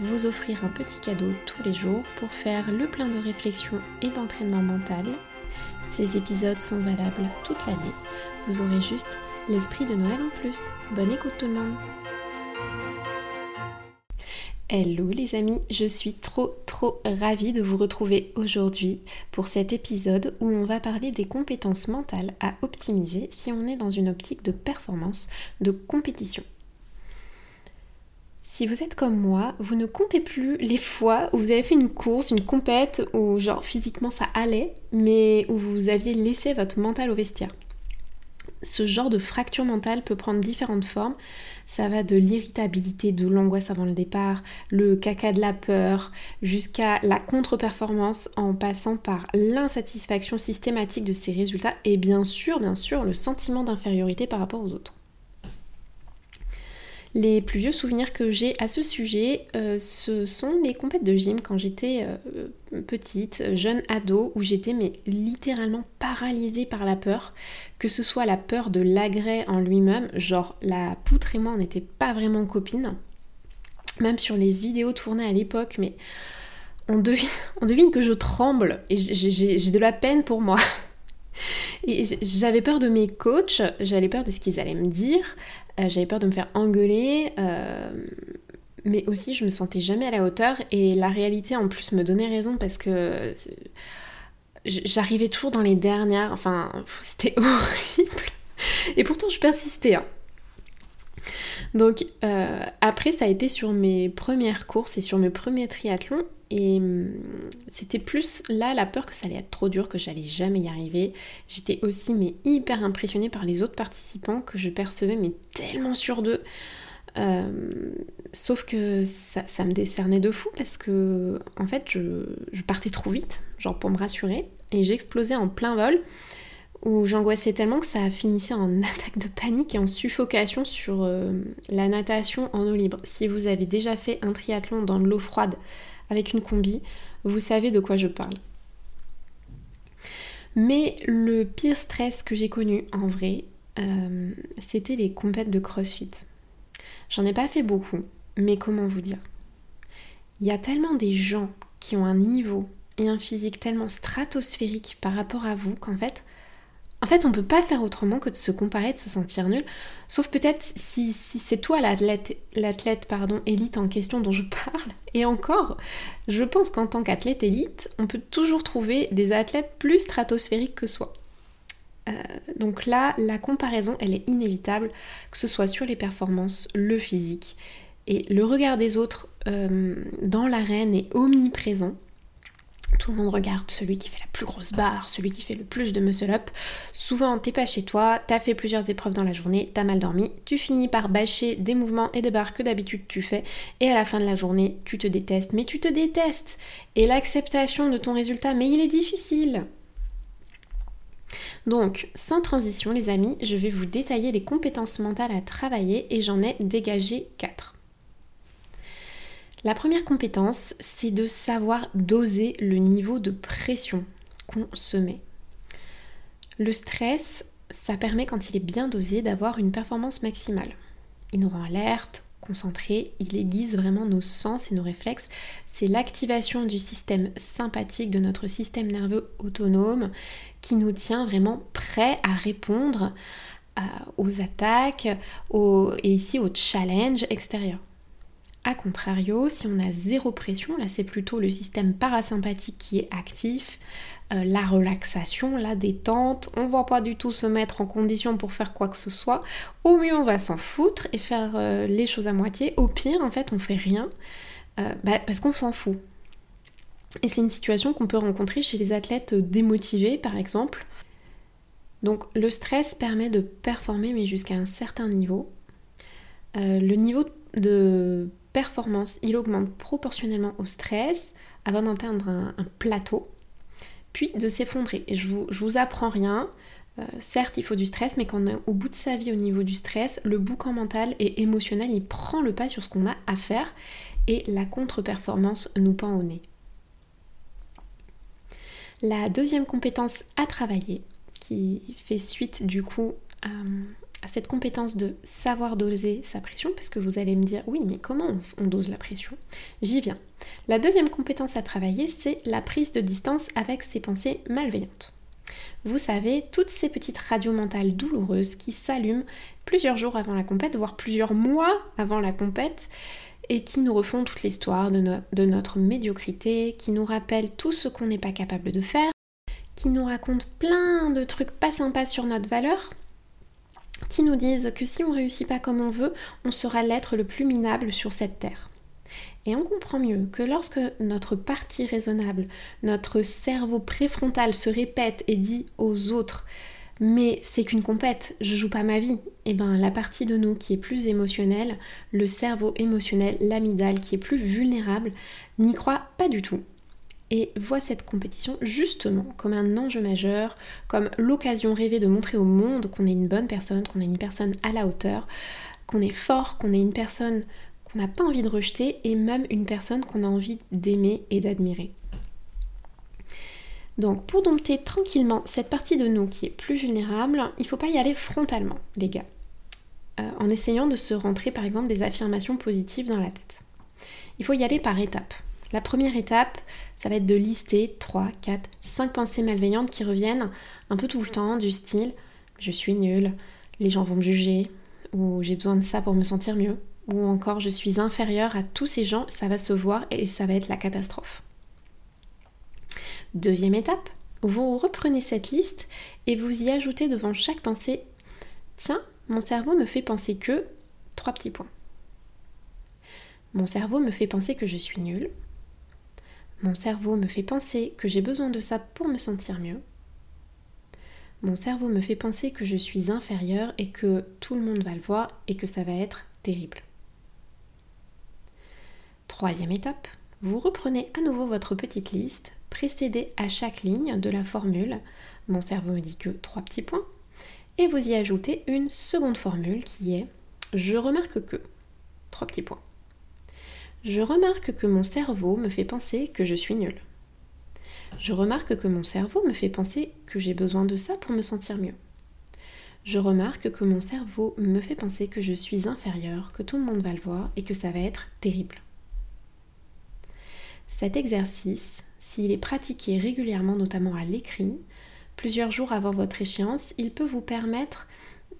vous offrir un petit cadeau tous les jours pour faire le plein de réflexion et d'entraînement mental. Ces épisodes sont valables toute l'année. Vous aurez juste l'esprit de Noël en plus. Bonne écoute tout le monde Hello les amis, je suis trop trop ravie de vous retrouver aujourd'hui pour cet épisode où on va parler des compétences mentales à optimiser si on est dans une optique de performance, de compétition. Si vous êtes comme moi, vous ne comptez plus les fois où vous avez fait une course, une compète, où genre physiquement ça allait, mais où vous aviez laissé votre mental au vestiaire. Ce genre de fracture mentale peut prendre différentes formes. Ça va de l'irritabilité, de l'angoisse avant le départ, le caca de la peur, jusqu'à la contre-performance en passant par l'insatisfaction systématique de ses résultats et bien sûr, bien sûr, le sentiment d'infériorité par rapport aux autres. Les plus vieux souvenirs que j'ai à ce sujet, euh, ce sont les compètes de gym quand j'étais euh, petite, jeune ado, où j'étais mais littéralement paralysée par la peur, que ce soit la peur de l'agrès en lui-même, genre la poutre et moi on n'était pas vraiment copines, même sur les vidéos tournées à l'époque, mais on devine, que je tremble et j'ai de la peine pour moi. Et j'avais peur de mes coachs, j'avais peur de ce qu'ils allaient me dire, j'avais peur de me faire engueuler, euh, mais aussi je me sentais jamais à la hauteur et la réalité en plus me donnait raison parce que j'arrivais toujours dans les dernières, enfin c'était horrible. Et pourtant je persistais. Hein. Donc euh, après ça a été sur mes premières courses et sur mes premiers triathlons et hum, c'était plus là la peur que ça allait être trop dur, que j'allais jamais y arriver. J'étais aussi mais hyper impressionnée par les autres participants que je percevais mais tellement sur d'eux. Euh, sauf que ça, me décernait de fou parce que en fait je, partais trop vite, genre pour me rassurer, et j'explosais en plein vol où j'angoissais tellement que ça finissait en attaque de panique et en suffocation sur euh, la natation en eau libre. Si vous avez déjà fait un triathlon dans l'eau froide avec une combi, vous savez de quoi je parle. Mais le pire stress que j'ai connu en vrai, euh, c'était les compètes de CrossFit. J'en ai pas fait beaucoup, mais comment vous dire? Il y a tellement des gens qui ont un niveau et un physique tellement stratosphérique par rapport à vous qu'en fait, en fait, on peut pas faire autrement que de se comparer, de se sentir nul. Sauf peut-être si, c'est toi l'athlète, l'athlète pardon, élite en question dont je parle. Et encore, je pense qu'en tant qu'athlète élite, on peut toujours trouver des athlètes plus stratosphériques que soi. Euh, donc là, la comparaison, elle est inévitable, que ce soit sur les performances, le physique. Et le regard des autres euh, dans l'arène est omniprésent. Tout le monde regarde celui qui fait la plus grosse barre, celui qui fait le plus de muscle up. Souvent, t'es pas chez toi, t'as fait plusieurs épreuves dans la journée, t'as mal dormi, tu finis par bâcher des mouvements et des barres que d'habitude tu fais, et à la fin de la journée, tu te détestes, mais tu te détestes. Et l'acceptation de ton résultat, mais il est difficile. Donc, sans transition, les amis, je vais vous détailler les compétences mentales à travailler et j'en ai dégagé 4. La première compétence, c'est de savoir doser le niveau de pression qu'on se met. Le stress, ça permet quand il est bien dosé d'avoir une performance maximale. Il nous rend alerte, concentré, il aiguise vraiment nos sens et nos réflexes. C'est l'activation du système sympathique de notre système nerveux autonome qui nous tient vraiment prêt à répondre euh, aux attaques et ici aux challenges extérieurs. A contrario, si on a zéro pression, là c'est plutôt le système parasympathique qui est actif, euh, la relaxation, la détente, on va pas du tout se mettre en condition pour faire quoi que ce soit. Au mieux on va s'en foutre et faire euh, les choses à moitié. Au pire en fait on fait rien euh, bah, parce qu'on s'en fout. Et c'est une situation qu'on peut rencontrer chez les athlètes démotivés par exemple. Donc le stress permet de performer mais jusqu'à un certain niveau. le niveau de il augmente proportionnellement au stress avant d'atteindre un, plateau, puis de s'effondrer. Je vous, apprends rien. Euh, certes, il faut du stress, mais quand au bout de sa vie au niveau du stress, le boucan mental et émotionnel, il prend le pas sur ce qu'on a à faire et la contre-performance nous pend au nez. La deuxième compétence à travailler, qui fait suite du coup à, cette compétence de savoir doser sa pression, parce que vous allez me dire, oui, mais comment on, dose la pression? J'y viens. La deuxième compétence à travailler, c'est la prise de distance avec ses pensées malveillantes. Vous savez, toutes ces petites radios mentales douloureuses qui s'allument plusieurs jours avant la compète, voire plusieurs mois avant la compète, et qui nous refont toute l'histoire de, de, notre médiocrité, qui nous rappellent tout ce qu'on n'est pas capable de faire, qui nous racontent plein de trucs pas sympas sur notre valeur, qui nous disent que si on réussit pas comme on veut, on sera l'être le plus minable sur cette terre. Et on comprend mieux que lorsque notre partie raisonnable, notre cerveau préfrontal se répète et dit aux autres mais c'est qu'une compète, je joue pas ma vie. Et eh ben la partie de nous qui est plus émotionnelle, le cerveau émotionnel, l'amidale qui est plus vulnérable, n'y croit pas du tout et voit cette compétition justement comme un enjeu majeur, comme l'occasion rêvée de montrer au monde qu'on est une bonne personne, qu'on est une personne à la hauteur, qu'on est fort, qu'on est une personne qu'on n'a pas envie de rejeter et même une personne qu'on a envie d'aimer et d'admirer. Donc pour dompter tranquillement cette partie de nous qui est plus vulnérable, il ne faut pas y aller frontalement, les gars. Euh, en essayant de se rentrer par exemple des affirmations positives dans la tête. Il faut y aller par étapes. La première étape, ça va être de lister 3, 4, 5 pensées malveillantes qui reviennent un peu tout le temps, du style je suis nulle, les gens vont me juger, ou j'ai besoin de ça pour me sentir mieux, ou encore je suis inférieure à tous ces gens, ça va se voir et ça va être la catastrophe. Deuxième étape, vous reprenez cette liste et vous y ajoutez devant chaque pensée Tiens, mon cerveau me fait penser que. Trois petits points. Mon cerveau me fait penser que je suis nulle. Mon cerveau me fait penser que j'ai besoin de ça pour me sentir mieux. Mon cerveau me fait penser que je suis inférieure et que tout le monde va le voir et que ça va être terrible. Troisième étape, vous reprenez à nouveau votre petite liste précédez à chaque ligne de la formule mon cerveau me dit que trois petits points et vous y ajoutez une seconde formule qui est je remarque que trois petits points. Je remarque que mon cerveau me fait penser que je suis nul. Je remarque que mon cerveau me fait penser que j'ai besoin de ça pour me sentir mieux. Je remarque que mon cerveau me fait penser que je suis inférieur, que tout le monde va le voir et que ça va être terrible. Cet exercice, s'il est pratiqué régulièrement, notamment à l'écrit, plusieurs jours avant votre échéance, il peut vous permettre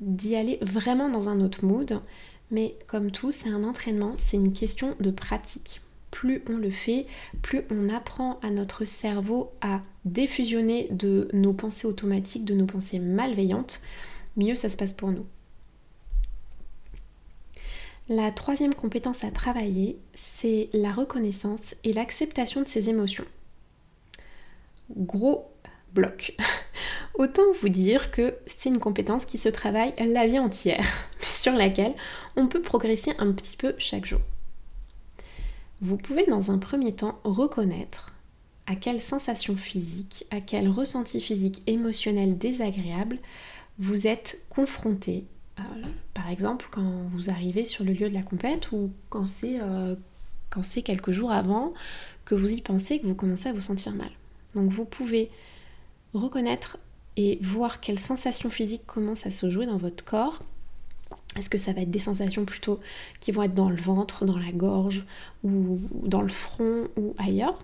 d'y aller vraiment dans un autre mood. Mais comme tout, c'est un entraînement, c'est une question de pratique. Plus on le fait, plus on apprend à notre cerveau à défusionner de nos pensées automatiques, de nos pensées malveillantes, mieux ça se passe pour nous. La troisième compétence à travailler, c'est la reconnaissance et l'acceptation de ses émotions gros bloc. Autant vous dire que c'est une compétence qui se travaille la vie entière, sur laquelle on peut progresser un petit peu chaque jour. Vous pouvez dans un premier temps reconnaître à quelle sensation physique, à quel ressenti physique émotionnel désagréable vous êtes confronté. Euh, par exemple, quand vous arrivez sur le lieu de la compète ou quand c'est euh, quelques jours avant que vous y pensez, que vous commencez à vous sentir mal. Donc vous pouvez reconnaître et voir quelles sensations physiques commencent à se jouer dans votre corps. Est-ce que ça va être des sensations plutôt qui vont être dans le ventre, dans la gorge ou dans le front ou ailleurs?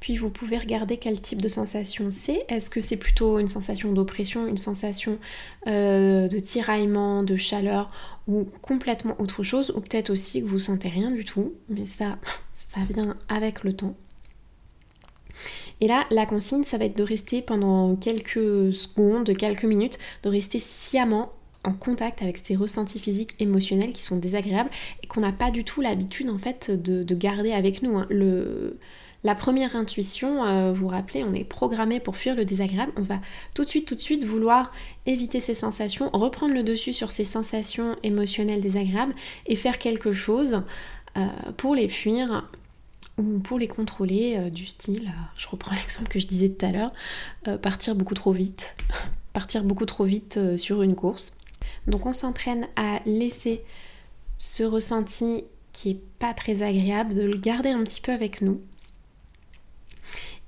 Puis vous pouvez regarder quel type de sensation c'est. Est-ce que c'est plutôt une sensation d'oppression, une sensation euh, de tiraillement, de chaleur ou complètement autre chose? Ou peut-être aussi que vous sentez rien du tout, mais ça, ça vient avec le temps. Et là, la consigne, ça va être de rester pendant quelques secondes, quelques minutes, de rester sciemment en contact avec ces ressentis physiques, émotionnels qui sont désagréables et qu'on n'a pas du tout l'habitude en fait de, garder avec nous. Hein. Le, la première intuition, euh, vous vous rappelez, on est programmé pour fuir le désagréable. On va tout de suite, tout de suite vouloir éviter ces sensations, reprendre le dessus sur ces sensations émotionnelles désagréables et faire quelque chose pour les fuir ou pour les contrôler du style, je reprends l'exemple que je disais tout à l'heure, partir beaucoup trop vite, partir beaucoup trop vite sur une course. Donc on s'entraîne à laisser ce ressenti qui est pas très agréable, de le garder un petit peu avec nous.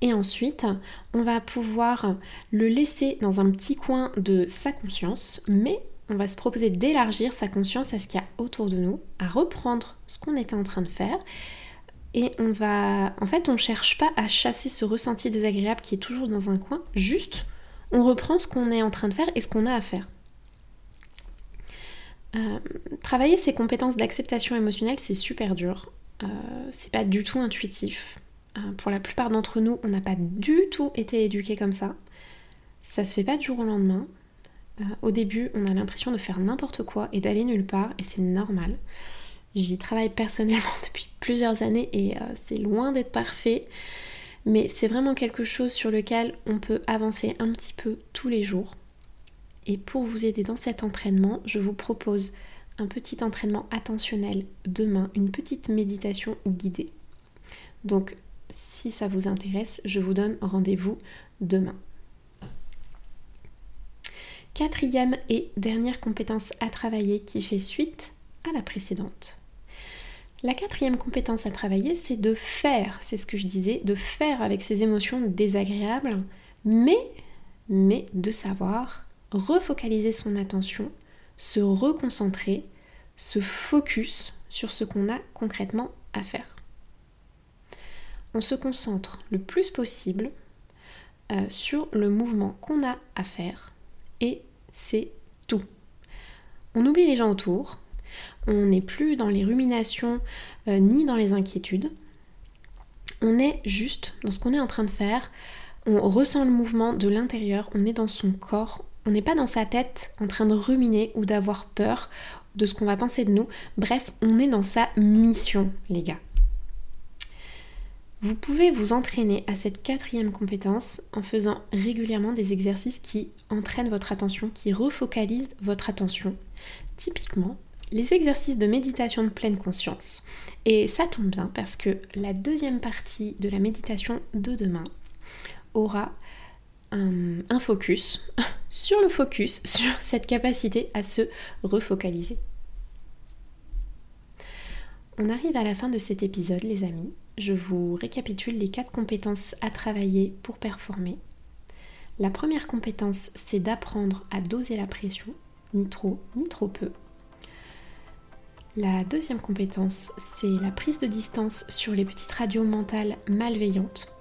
Et ensuite, on va pouvoir le laisser dans un petit coin de sa conscience, mais on va se proposer d'élargir sa conscience à ce qu'il y a autour de nous, à reprendre ce qu'on était en train de faire. Et on va. En fait, on ne cherche pas à chasser ce ressenti désagréable qui est toujours dans un coin, juste on reprend ce qu'on est en train de faire et ce qu'on a à faire. Euh, travailler ses compétences d'acceptation émotionnelle, c'est super dur. Euh, c'est pas du tout intuitif. Euh, pour la plupart d'entre nous, on n'a pas du tout été éduqués comme ça. Ça se fait pas du jour au lendemain. au début, on a l'impression de faire n'importe quoi et d'aller nulle part, et c'est normal. J'y travaille personnellement depuis plusieurs années et c'est loin d'être parfait, mais c'est vraiment quelque chose sur lequel on peut avancer un petit peu tous les jours. Et pour vous aider dans cet entraînement, je vous propose un petit entraînement attentionnel demain, une petite méditation guidée. Donc si ça vous intéresse, je vous donne rendez-vous demain. Quatrième et dernière compétence à travailler qui fait suite à la précédente. La quatrième compétence à travailler, c'est de faire, c'est ce que je disais, de faire avec ces émotions désagréables, mais, mais de savoir refocaliser son attention, se reconcentrer, se focus sur ce qu'on a concrètement à faire. On se concentre le plus possible euh, sur le mouvement qu'on a à faire et c'est tout. On oublie les gens autour, on n'est plus dans les ruminations euh, ni dans les inquiétudes. On est juste dans ce qu'on est en train de faire, on ressent le mouvement de l'intérieur, on est dans son corps, on n'est pas dans sa tête en train de ruminer ou d'avoir peur de ce qu'on va penser de nous. Bref, on est dans sa mission, les gars. Vous pouvez vous entraîner à cette quatrième compétence en faisant régulièrement des exercices qui entraînent votre attention, qui refocalisent votre attention. Typiquement, les exercices de méditation de pleine conscience. Et ça tombe bien parce que la deuxième partie de la méditation de demain aura un, focus sur le focus, sur cette capacité à se refocaliser. On arrive à la fin de cet épisode, les amis. Je vous récapitule les quatre compétences à travailler pour performer. La première compétence, c'est d'apprendre à doser la pression, ni trop, ni trop peu. La deuxième compétence, c'est la prise de distance sur les petites radios mentales malveillantes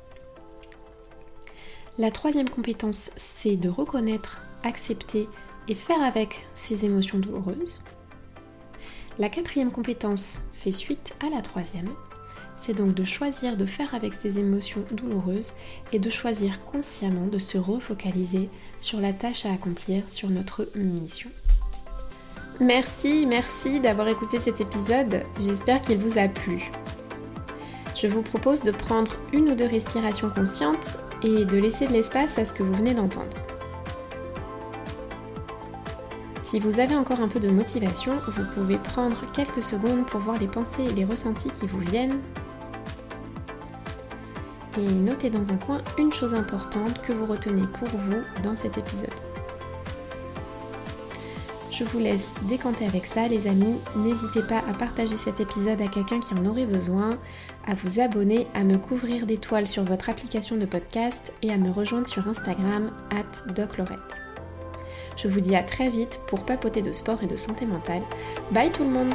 la troisième compétence, c'est de reconnaître, accepter et faire avec ces émotions douloureuses. La quatrième compétence fait suite à la troisième. C'est donc de choisir de faire avec ces émotions douloureuses et de choisir consciemment de se refocaliser sur la tâche à accomplir, sur notre mission. Merci, merci d'avoir écouté cet épisode. J'espère qu'il vous a plu. Je vous propose de prendre une ou deux respirations conscientes et de laisser de l'espace à ce que vous venez d'entendre. Si vous avez encore un peu de motivation, vous pouvez prendre quelques secondes pour voir les pensées et les ressentis qui vous viennent. Et notez dans un coin une chose importante que vous retenez pour vous dans cet épisode. Je vous laisse décanter avec ça les amis. N'hésitez pas à partager cet épisode à quelqu'un qui en aurait besoin, à vous abonner, à me couvrir d'étoiles sur votre application de podcast et à me rejoindre sur Instagram at doclorette. Je vous dis à très vite pour papoter de sport et de santé mentale. Bye tout le monde